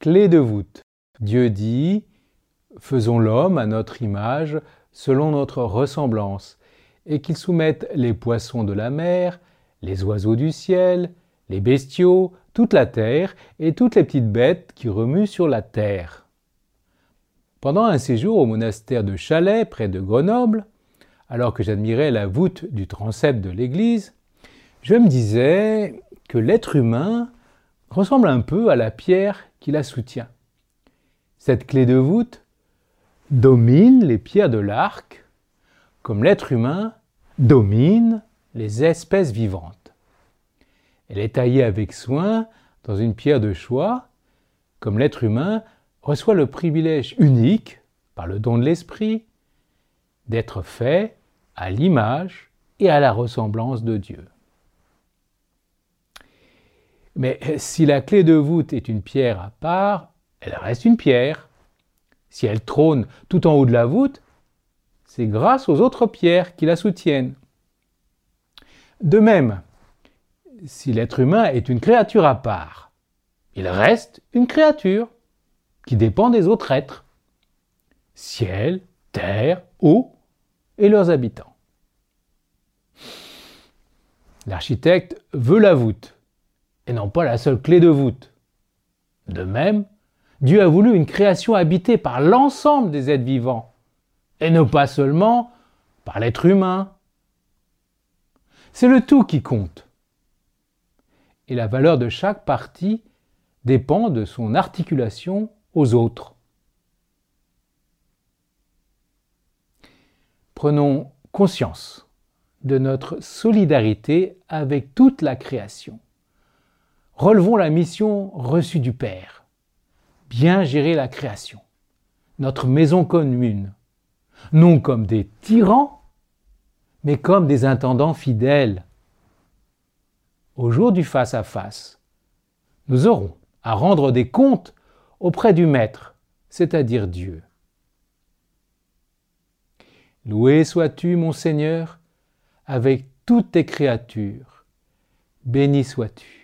Clé de voûte. Dieu dit, faisons l'homme à notre image, selon notre ressemblance, et qu'il soumette les poissons de la mer, les oiseaux du ciel, les bestiaux, toute la terre et toutes les petites bêtes qui remuent sur la terre. Pendant un séjour au monastère de Chalais, près de Grenoble, alors que j'admirais la voûte du transept de l'église, je me disais que l'être humain ressemble un peu à la pierre qui la soutient. Cette clé de voûte domine les pierres de l'arc, comme l'être humain domine les espèces vivantes. Elle est taillée avec soin dans une pierre de choix, comme l'être humain reçoit le privilège unique, par le don de l'esprit, d'être fait à l'image et à la ressemblance de Dieu. Mais si la clé de voûte est une pierre à part, elle reste une pierre. Si elle trône tout en haut de la voûte, c'est grâce aux autres pierres qui la soutiennent. De même, si l'être humain est une créature à part, il reste une créature qui dépend des autres êtres. Ciel, terre, eau et leurs habitants. L'architecte veut la voûte et non pas la seule clé de voûte. De même, Dieu a voulu une création habitée par l'ensemble des êtres vivants, et non pas seulement par l'être humain. C'est le tout qui compte. Et la valeur de chaque partie dépend de son articulation aux autres. Prenons conscience de notre solidarité avec toute la création. Relevons la mission reçue du Père. Bien gérer la création, notre maison commune, non comme des tyrans, mais comme des intendants fidèles. Au jour du face-à-face, nous aurons à rendre des comptes auprès du Maître, c'est-à-dire Dieu. Loué sois-tu, mon Seigneur, avec toutes tes créatures. Béni sois-tu.